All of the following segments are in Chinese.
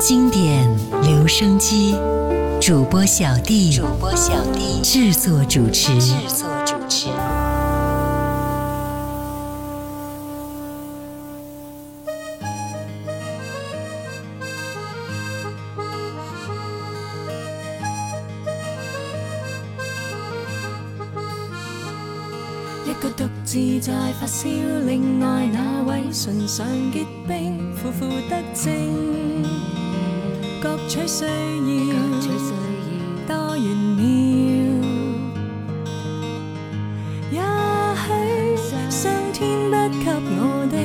经典留声机，主播小弟，主播小弟制作主持，制作主持。一个独自在发烧，另外那位唇上结冰，苦苦得症。各取需要，多元妙。也许上天不给我的，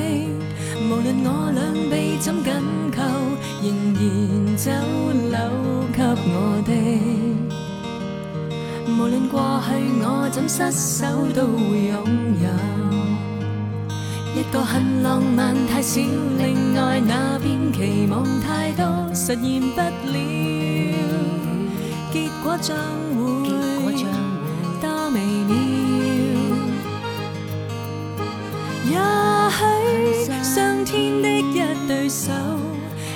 无论我两臂怎紧扣，仍然走留给我的。无论过去我怎失手，都会拥有。一个很浪漫太少，另外那边期望太多，实现不了。结果将会多微妙。也许上天的一对手，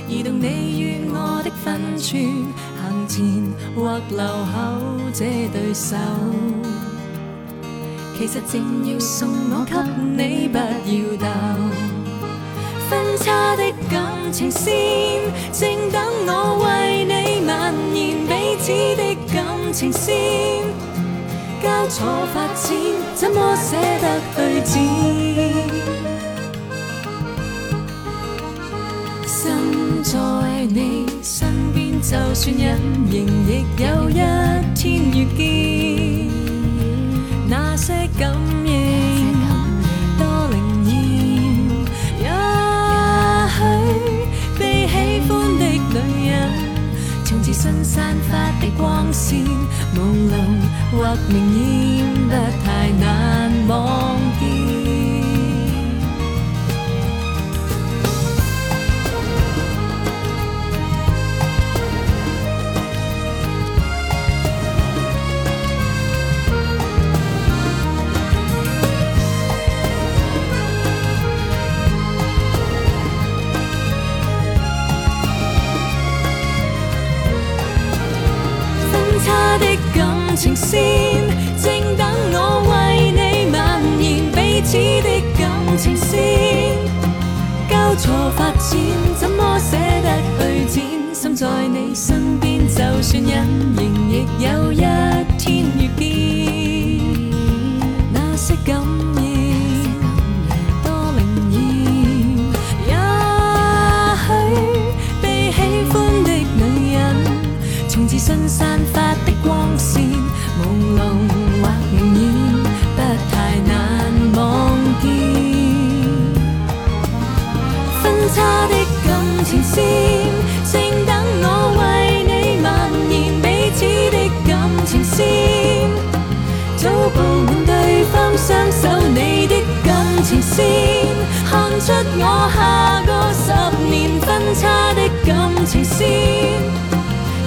移动你与我的分寸，行前或留后，这对手。其实正要送我给你，不要逗。分叉的感情线，正等我为你蔓延。彼此的感情线交错发展，怎么舍得断？身在你身边，就算隐形，亦有一天遇见。些感应多灵验，也许被喜欢的女人，从自信散发的光线朦胧或明艳，不太难忘。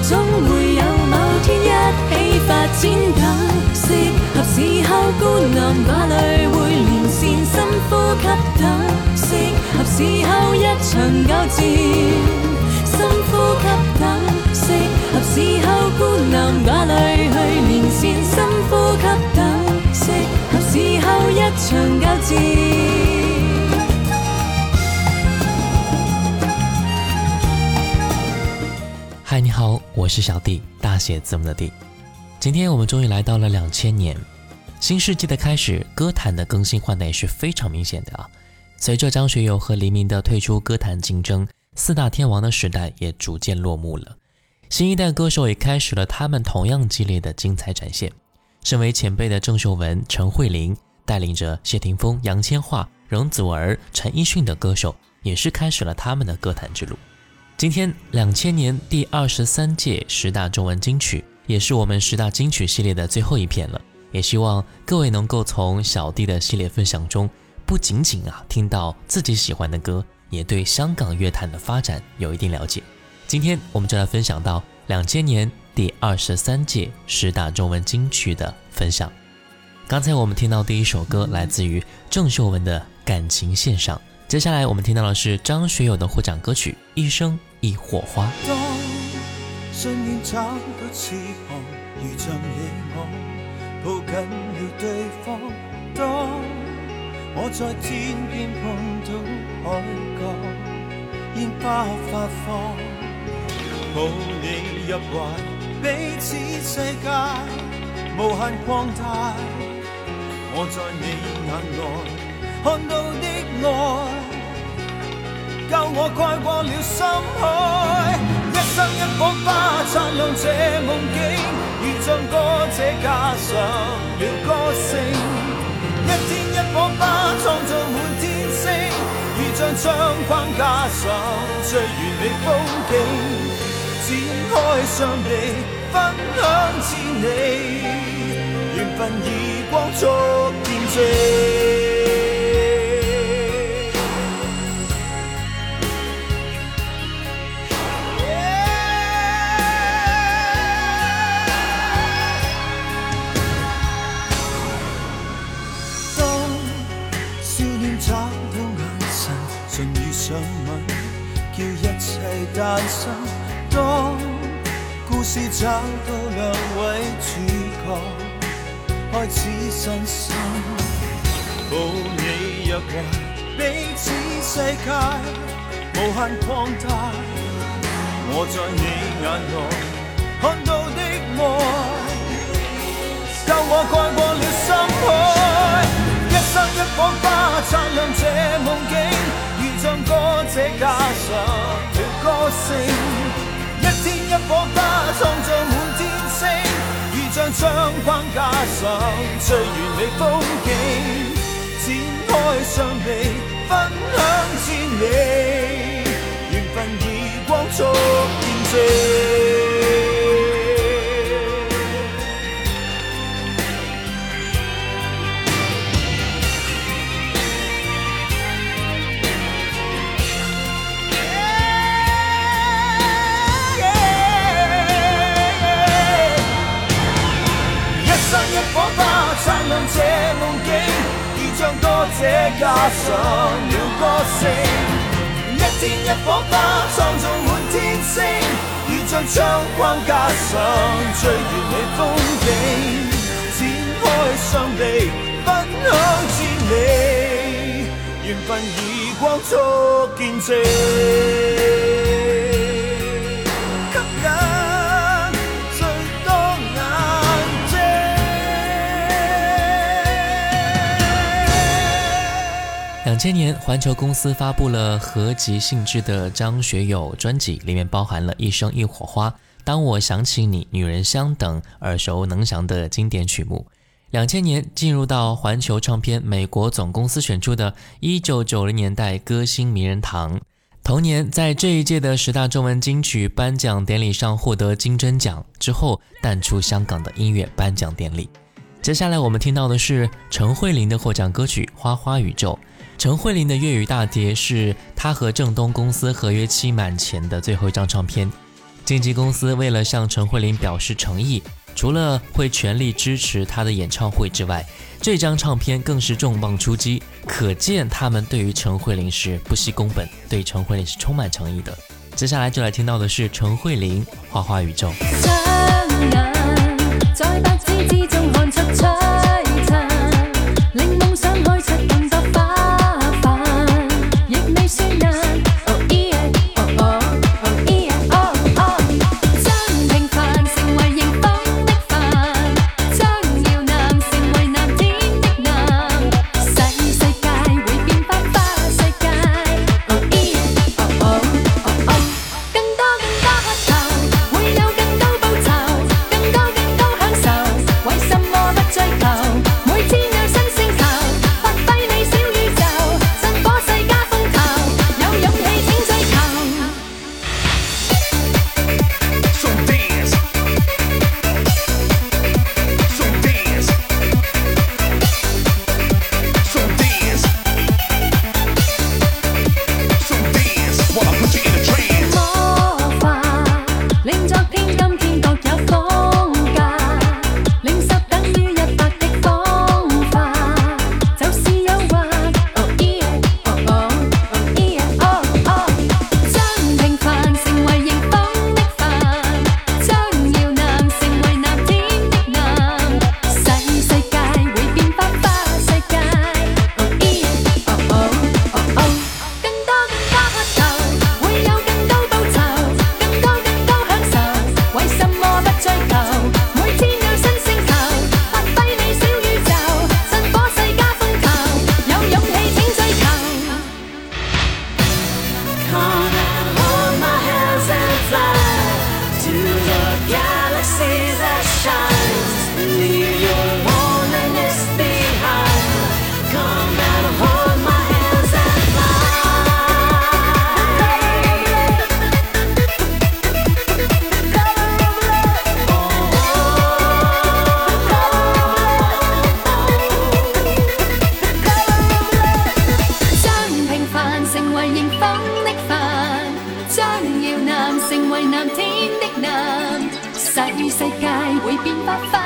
总会有某天一起发展等适合时候，孤男寡女会连线，深呼吸等适合时候一场交战，深呼吸等适合时候孤男寡女去连线，深呼吸等适合时候一场交战。嗨，你好，我是小 D，大写字母的 D。今天我们终于来到了两千年，新世纪的开始，歌坛的更新换代是非常明显的啊。随着张学友和黎明的退出，歌坛竞争四大天王的时代也逐渐落幕了。新一代歌手也开始了他们同样激烈的精彩展现。身为前辈的郑秀文、陈慧琳，带领着谢霆锋、杨千嬅、容祖儿、陈奕迅的歌手，也是开始了他们的歌坛之路。今天两千年第二十三届十大中文金曲，也是我们十大金曲系列的最后一篇了。也希望各位能够从小弟的系列分享中，不仅仅啊听到自己喜欢的歌，也对香港乐坛的发展有一定了解。今天我们就来分享到两千年第二十三届十大中文金曲的分享。刚才我们听到第一首歌来自于郑秀文的《感情线上》，接下来我们听到的是张学友的获奖歌曲《一生》。一火花。当信念找到翅膀，如像野我抱紧了对方。当我在天边碰到海角，烟花发放，抱你入怀，彼此世界无限扩大。我在你眼内看到的爱。够我盖过了深海，一生一火花，灿烂这梦境，如像歌者加上了歌声。一天一火花，创造满天星，如像窗框加上最完美风景。展开双臂，分享千里，缘分以光速见证。相关加上最完美风景展开，双臂分享千里，缘分以光速见证。这加上了歌声，一天一火花，创造满天星，如将窗光加上最完美风景，展开双臂，分享千里，缘分以光速见证。千年，环球公司发布了合集性质的张学友专辑，里面包含了《一生一火花》《当我想起你》《女人香》等耳熟能详的经典曲目。两千年，进入到环球唱片美国总公司选出的1990年代歌星名人堂。同年，在这一届的十大中文金曲颁奖典礼上获得金针奖之后，淡出香港的音乐颁奖典礼。接下来我们听到的是陈慧琳的获奖歌曲《花花宇宙》。陈慧琳的粤语大碟是她和正东公司合约期满前的最后一张唱片。经纪公司为了向陈慧琳表示诚意，除了会全力支持她的演唱会之外，这张唱片更是重磅出击。可见他们对于陈慧琳是不惜工本，对陈慧琳是充满诚意的。接下来就来听到的是陈慧琳《花花宇宙》。世界会变百花。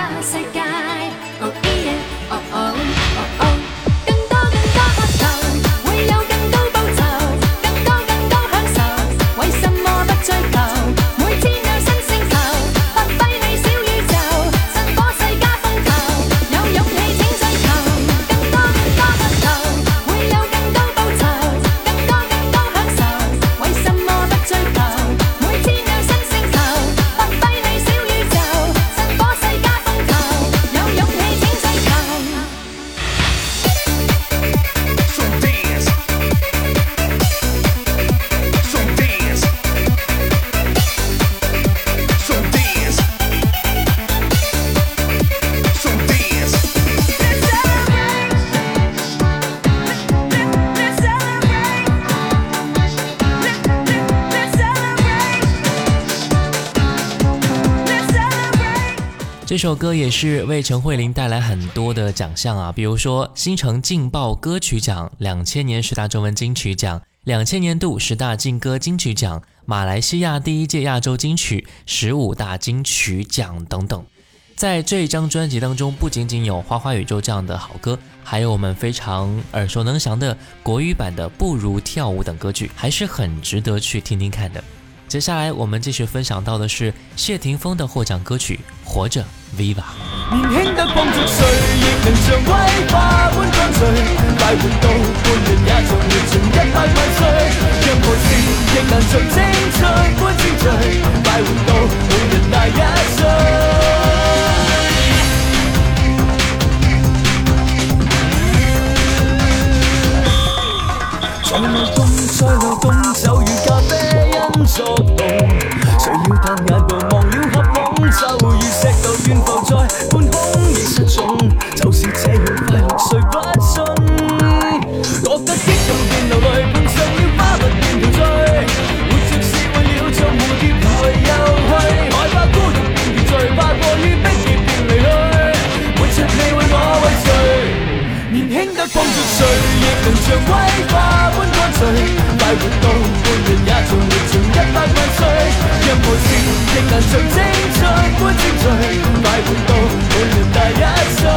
这首歌也是为陈慧琳带来很多的奖项啊，比如说新城劲爆歌曲奖、两千年十大中文金曲奖、两千年度十大劲歌金曲奖、马来西亚第一届亚洲金曲十五大金曲奖等等。在这张专辑当中，不仅仅有《花花宇宙》这样的好歌，还有我们非常耳熟能详的国语版的《不如跳舞》等歌曲，还是很值得去听听看的。接下来我们继续分享到的是谢霆锋的获奖歌曲《活着》。年轻得碰触谁，亦能像威化般跟随，快活到半日，也像完全一派万岁。任何事亦能像精粹般精粹，快活到每人大一岁。从无共醉，流共酒与咖啡因作动，谁要淡眼就如石头悬浮在半空已失重。就是这样快乐，谁不信？觉得激动便流泪，碰上了花不便陶醉。活着是为了蝴蝶来又去，害怕孤独便团聚，怕过于悲泣便离去。活着你为我为谁？年轻得放着谁亦能像威归。正能盡精進，觀精進，快活到每年大一歲。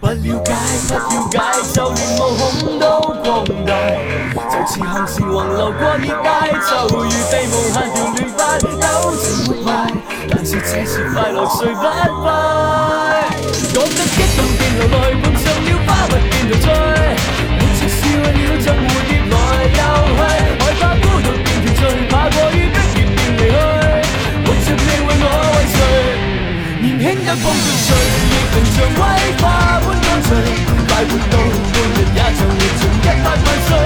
不了解，不了解，就連毛孔都擴大，就似行時橫流過熱帶，就如被無限條亂髮糾纏活埋。但是這是快樂，誰不快？覺得激動，電流內半。醉，活出为了像蝴蝶来游去，害怕孤独便团聚，怕过于迫切便离去。活着你为我为谁？年轻就放纵，岁月像威花般干脆。快活到半日也像活尽一百万岁，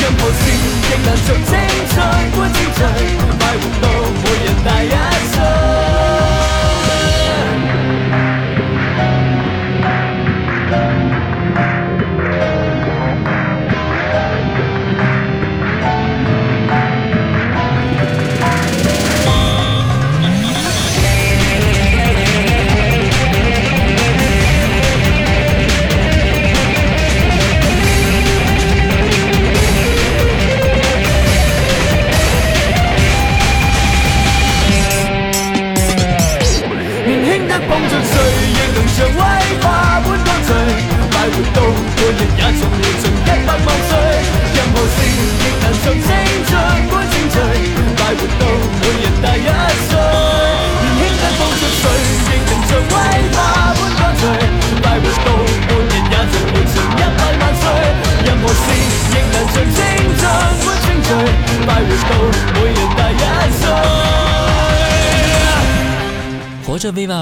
任何事亦难像青春般精彩。快活到每人大一岁。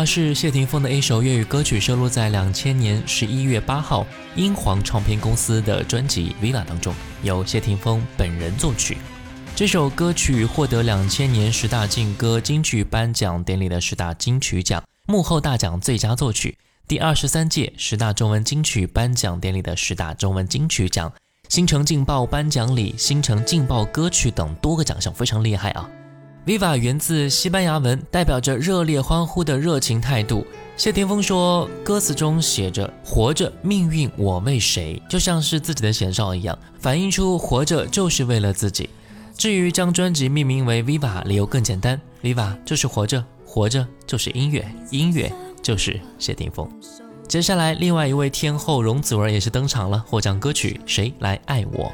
是谢霆锋的一首粤语歌曲，收录在两千年十一月八号英皇唱片公司的专辑《v i l a 当中，由谢霆锋本人作曲。这首歌曲获得两千年十大劲歌金曲颁奖典礼的十大金曲奖、幕后大奖最佳作曲，第二十三届十大中文金曲颁奖典礼的十大中文金曲奖、新城劲爆颁奖礼新城劲爆歌曲等多个奖项，非常厉害啊！Viva 源自西班牙文，代表着热烈欢呼的热情态度。谢霆锋说，歌词中写着“活着，命运，我为谁”，就像是自己的写照一样，反映出活着就是为了自己。至于将专辑命名为 Viva，理由更简单，Viva 就是活着，活着就是音乐，音乐就是谢霆锋。接下来，另外一位天后容祖儿也是登场了，获奖歌曲《谁来爱我》。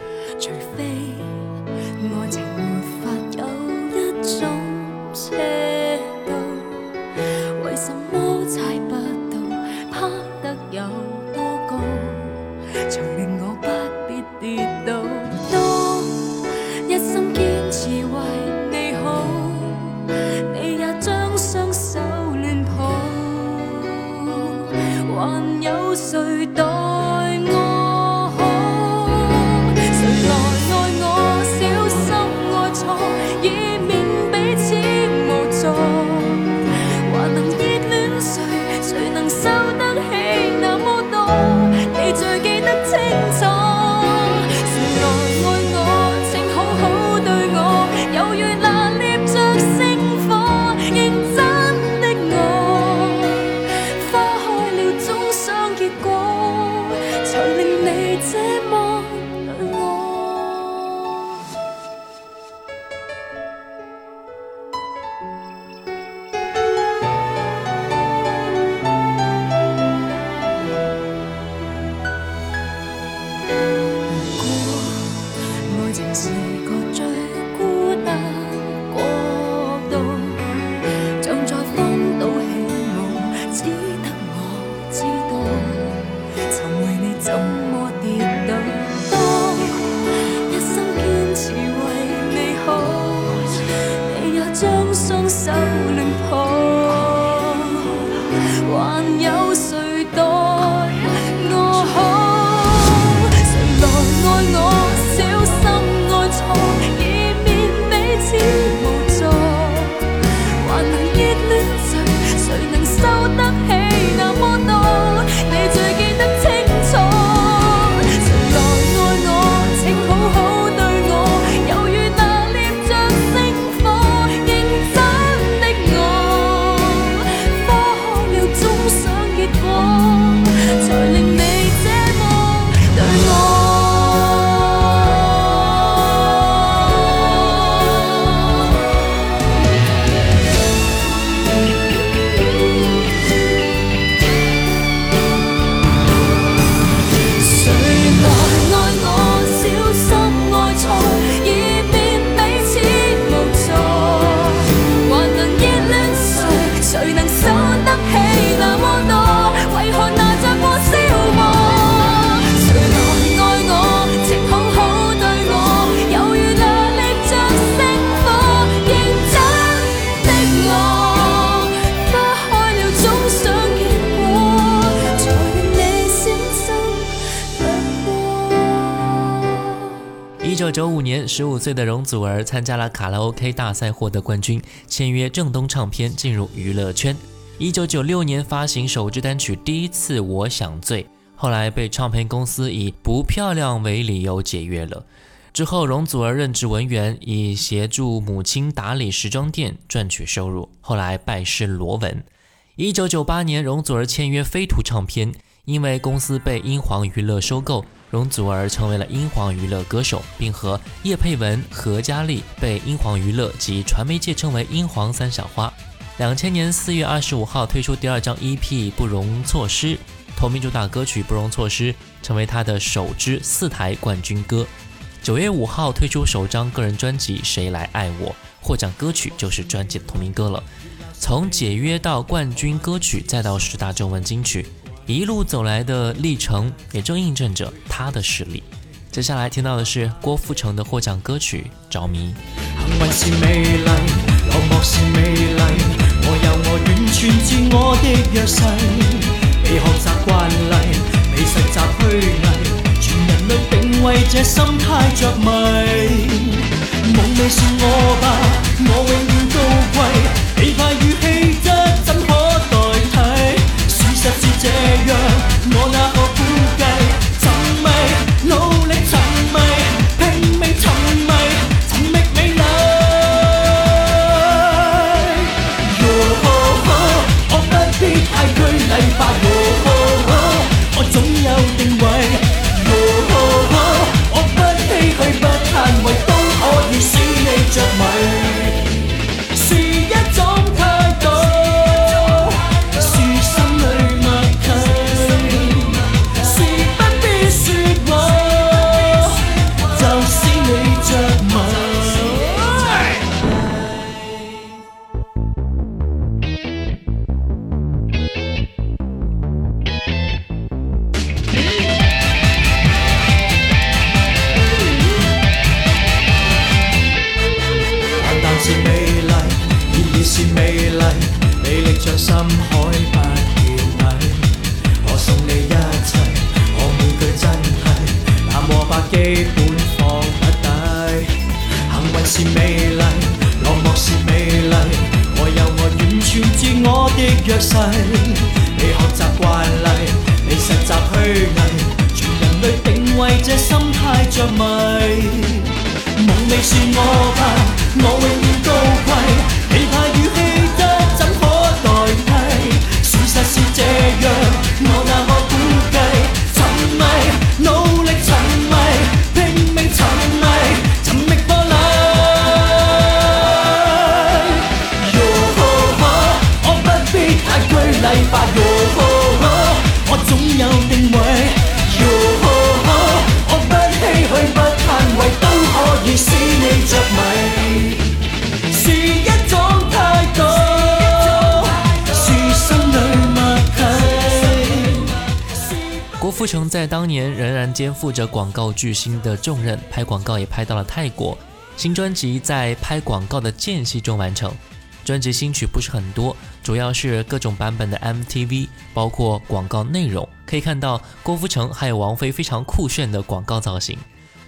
岁的容祖儿参加了卡拉 OK 大赛，获得冠军，签约正东唱片，进入娱乐圈。1996年发行首支单曲《第一次我想醉》，后来被唱片公司以不漂亮为理由解约了。之后，容祖儿任职文员，以协助母亲打理时装店赚取收入。后来拜师罗文。1998年，容祖儿签约飞图唱片，因为公司被英皇娱乐收购。容祖儿成为了英皇娱乐歌手，并和叶佩文、何嘉莉被英皇娱乐及传媒界称为“英皇三小花”。两千年四月二十五号推出第二张 EP《不容错失》，同名主打歌曲《不容错失》成为她的首支四台冠军歌。九月五号推出首张个人专辑《谁来爱我》，获奖歌曲就是专辑的同名歌了。从解约到冠军歌曲，再到十大中文金曲。一路走来的历程也正印证着他的实力接下来听到的是郭富城的获奖歌曲着迷幸运是美丽落寞是美丽我有我完全自我的弱势被学习惯例被实习虚伪全人类定位这心态着迷梦你是我吧我永远高贵你怕与 实是这样，我哪 郭富城在当年仍然肩负着广告巨星的重任，拍广告也拍到了泰国。新专辑在拍广告的间隙中完成，专辑新曲不是很多，主要是各种版本的 MTV，包括广告内容。可以看到郭富城还有王菲非常酷炫的广告造型。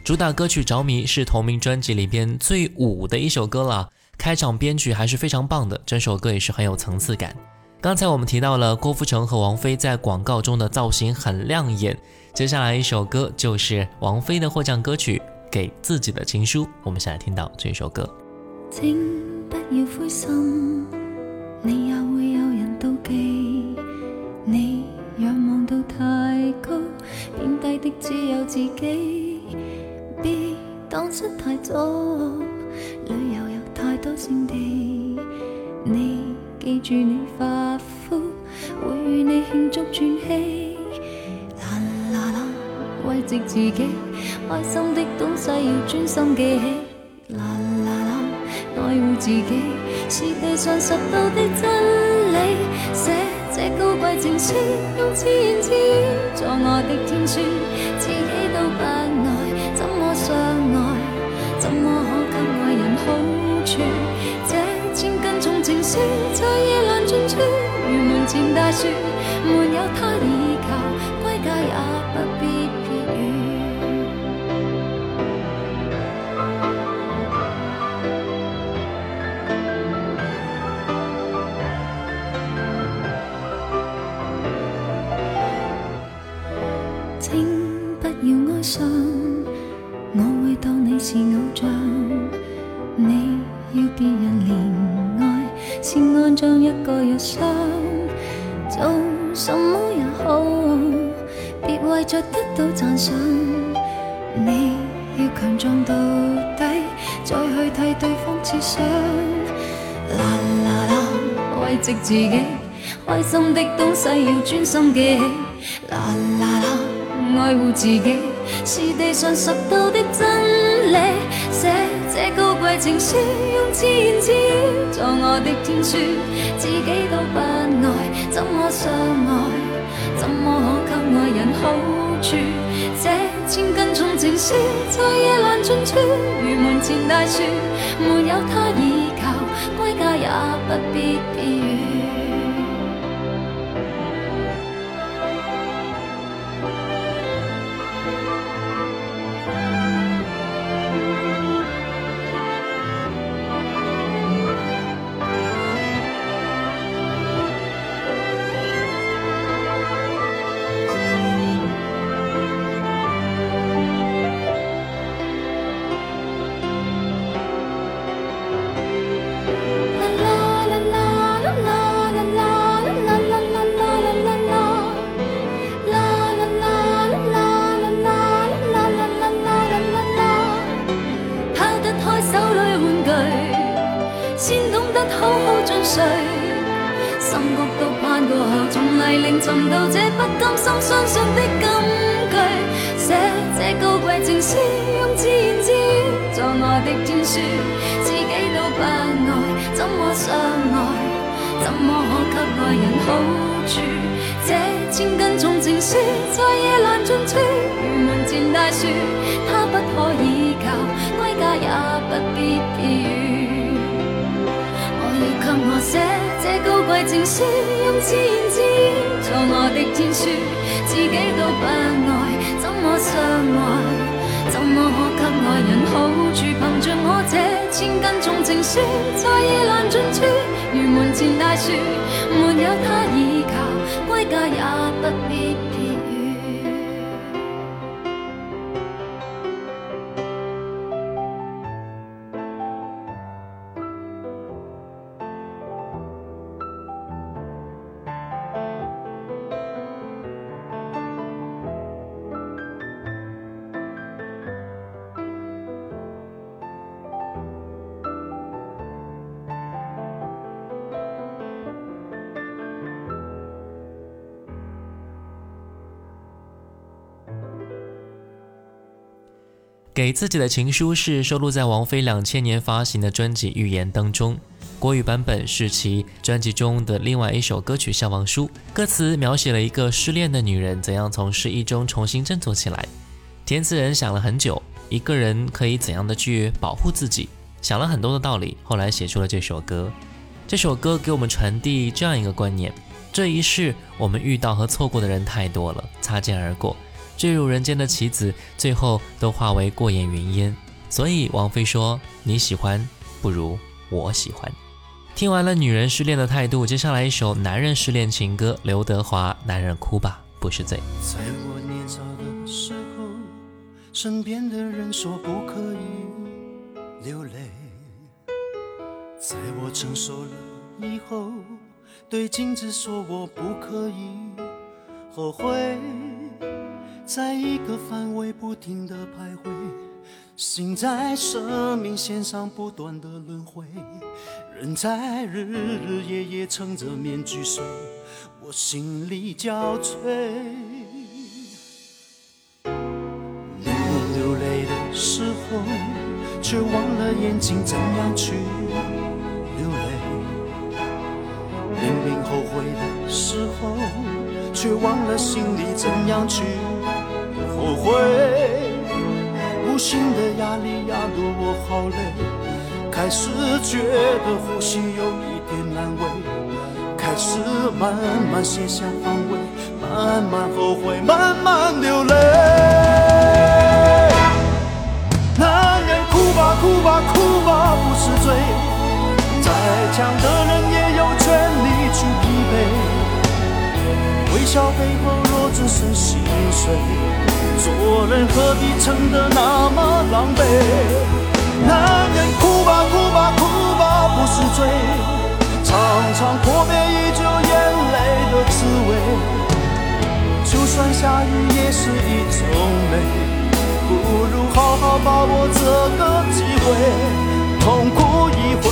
主打歌曲《着迷》是同名专辑里边最舞的一首歌了，开场编曲还是非常棒的，整首歌也是很有层次感。刚才我们提到了郭富城和王菲在广告中的造型很亮眼，接下来一首歌就是王菲的获奖歌曲《给自己的情书》，我们先来听到这首歌。请不要灰心，你也会有人妒忌。你仰望到太高，偏低的只有自己。别当失太早，旅游有太多胜地。你。记住你发肤，会与你庆祝喘气。啦啦啦，慰藉自己，开心的东西要专心记起。啦啦啦，爱护自己，是地上拾到的真理。写这高贵情书，用自言自语，作我的天书。没有他。都讚賞你，要強壯到底，再去替對方設想。啦啦啦，慰藉自己，開心的東西要專心記起。啦啦啦，愛護自己是地上十到的真理。寫這高貴情書，用千字作我的天書，自己都不愛，怎么相愛？怎么可给爱人好处？这千斤重情书在夜阑尽处，如门前大树，没有他倚靠，归家也不必避雨。先懂得好好入睡，心谷都盼过后，从泥泞寻到这不甘心相信的金句，写这高贵情诗，用自言自语作我的天书，自己都不爱，怎么相爱？怎么可给爱人好处？这千斤重情书，在夜阑尽处，如门前大树，它不可倚靠，归家也不必怨。给我写这高贵情书，用千字作我的天书，自己都不爱，怎么相爱？怎么可给爱人好处？凭着我这千斤重情书，在夜乱情迷，如门前大树，没有他倚靠，归家也不必。给自己的情书是收录在王菲两千年发行的专辑《预言》当中，国语版本是其专辑中的另外一首歌曲《消防书》。歌词描写了一个失恋的女人怎样从失意中重新振作起来。填词人想了很久，一个人可以怎样的去保护自己，想了很多的道理，后来写出了这首歌。这首歌给我们传递这样一个观念：这一世我们遇到和错过的人太多了，擦肩而过。坠入人间的棋子最后都化为过眼云烟所以王菲说你喜欢不如我喜欢听完了女人失恋的态度接下来一首男人失恋情歌刘德华男人哭吧不是罪在我年少的时候身边的人说不可以流泪在我成熟了以后对镜子说我不可以后悔在一个范围不停的徘徊，心在生命线上不断的轮回，人在日日夜夜撑着面具睡，我心力交瘁。流泪的时候，却忘了眼睛怎样去流泪；，明明后悔的时候，却忘了心里怎样去。后悔，无形的压力压得我好累，开始觉得呼吸有一点难为，开始慢慢卸下防卫，慢慢后悔，慢慢流泪。男人哭吧，哭吧，哭吧，不是罪，再强的人也有权利去疲惫，微笑背后若只剩心碎。做人何必撑得那么狼狈？男人哭吧哭吧哭吧，不是罪。尝尝阔别已久眼泪的滋味，就算下雨也是一种美。不如好好把握这个机会，痛哭一回。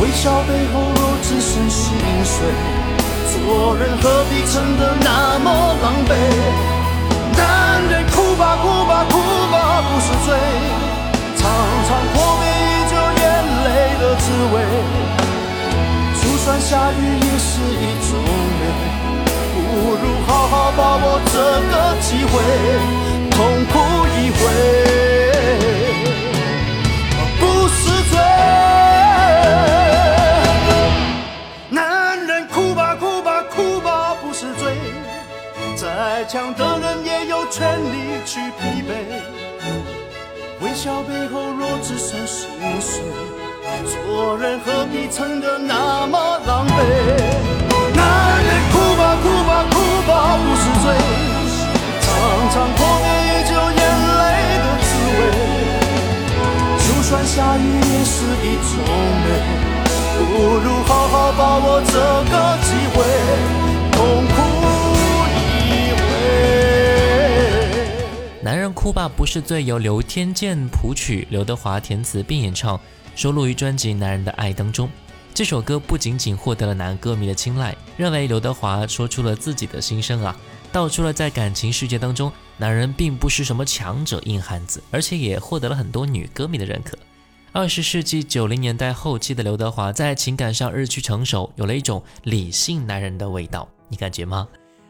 微笑背后若只剩心碎，做人何必撑得那么狼狈？男人哭吧哭吧哭吧，不是罪。尝尝破灭已久眼泪的滋味，就算下雨也是一种美。不如好好把握这个机会，痛哭一回，不是罪。全力去疲惫，微笑背后若只剩心碎，做人何必撑得那么狼狈？男人哭吧哭吧哭吧不是罪，尝尝破灭已久眼泪的滋味，就算下雨也是一种美，不如好好把握这个。男人哭吧不是罪由刘天健谱曲，刘德华填词并演唱，收录于专辑《男人的爱》当中。这首歌不仅仅获得了男歌迷的青睐，认为刘德华说出了自己的心声啊，道出了在感情世界当中，男人并不是什么强者硬汉子，而且也获得了很多女歌迷的认可。二十世纪九零年代后期的刘德华在情感上日趋成熟，有了一种理性男人的味道，你感觉吗？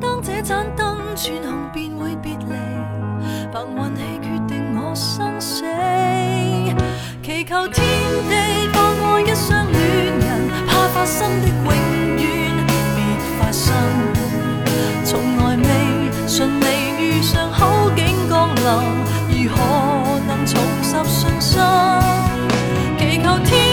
当这盏灯转红，便会别离。凭运气决定我生死，祈求天地放过一双恋人，怕发生的永远别发生。从来未顺利遇上好景降临，如何能重拾信心？祈求天。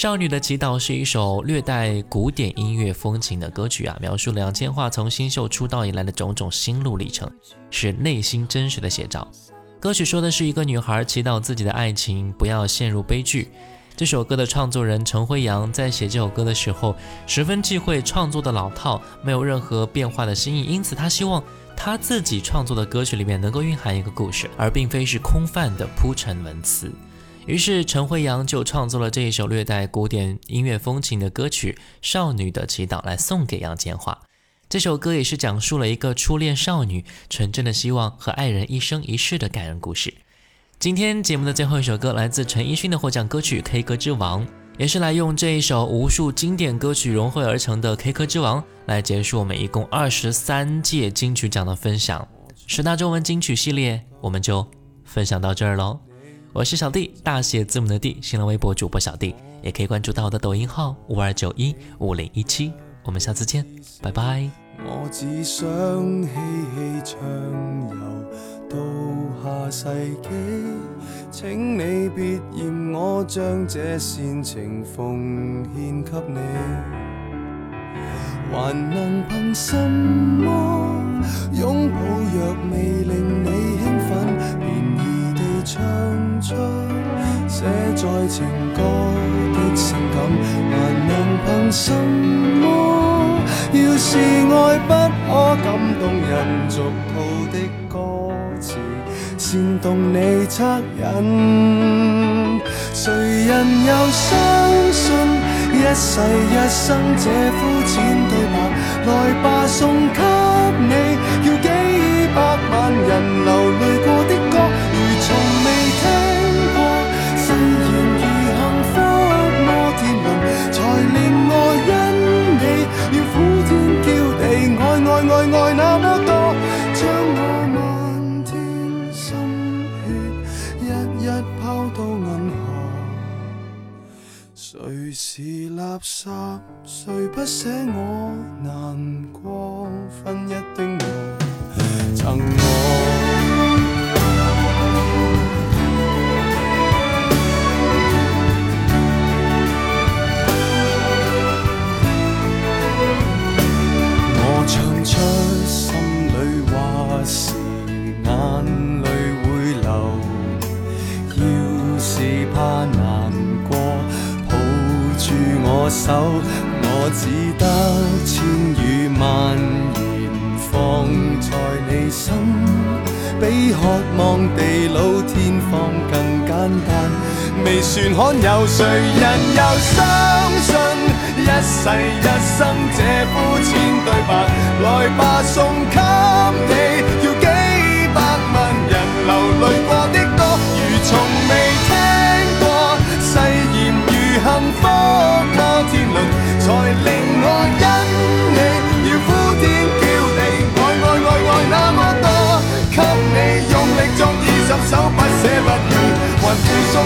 少女的祈祷是一首略带古典音乐风情的歌曲啊，描述了杨千嬅从新秀出道以来的种种心路历程，是内心真实的写照。歌曲说的是一个女孩祈祷自己的爱情不要陷入悲剧。这首歌的创作人陈辉阳在写这首歌的时候，十分忌讳创作的老套，没有任何变化的新意，因此他希望他自己创作的歌曲里面能够蕴含一个故事，而并非是空泛的铺陈文词。于是陈辉阳就创作了这一首略带古典音乐风情的歌曲《少女的祈祷》来送给杨千嬅。这首歌也是讲述了一个初恋少女纯真的希望和爱人一生一世的感人故事。今天节目的最后一首歌来自陈奕迅的获奖歌曲《K 歌之王》，也是来用这一首无数经典歌曲融汇而成的《K 歌之王》来结束我们一共二十三届金曲奖的分享。十大中文金曲系列我们就分享到这儿喽。我是小弟，大写字母的弟，新浪微博主播小弟，也可以关注到我的抖音号五二九一五零一七，我们下次见，拜拜。我只想嬉戏畅游到下世纪，请你别嫌我将这煽情奉献给你，还能凭什么拥抱若未令你兴？唱出写在情歌的情感，还能凭什么？要是爱不可感动人，俗套的歌词煽动你恻隐，谁人又相信一世一生这肤浅对白？来吧，送给你。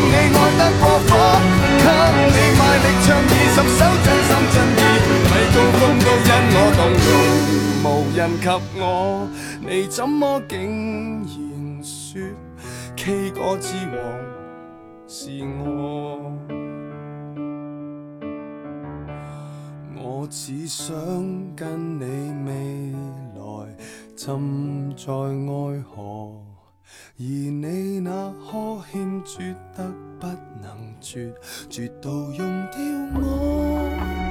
你爱得过火，给你卖力唱二十首真心真意，米高峰都因我动容，无人及我，你怎么竟然说 K 歌之王是我？我只想跟你未来浸在爱河。而你那呵欠，绝得不能绝，绝到用掉我。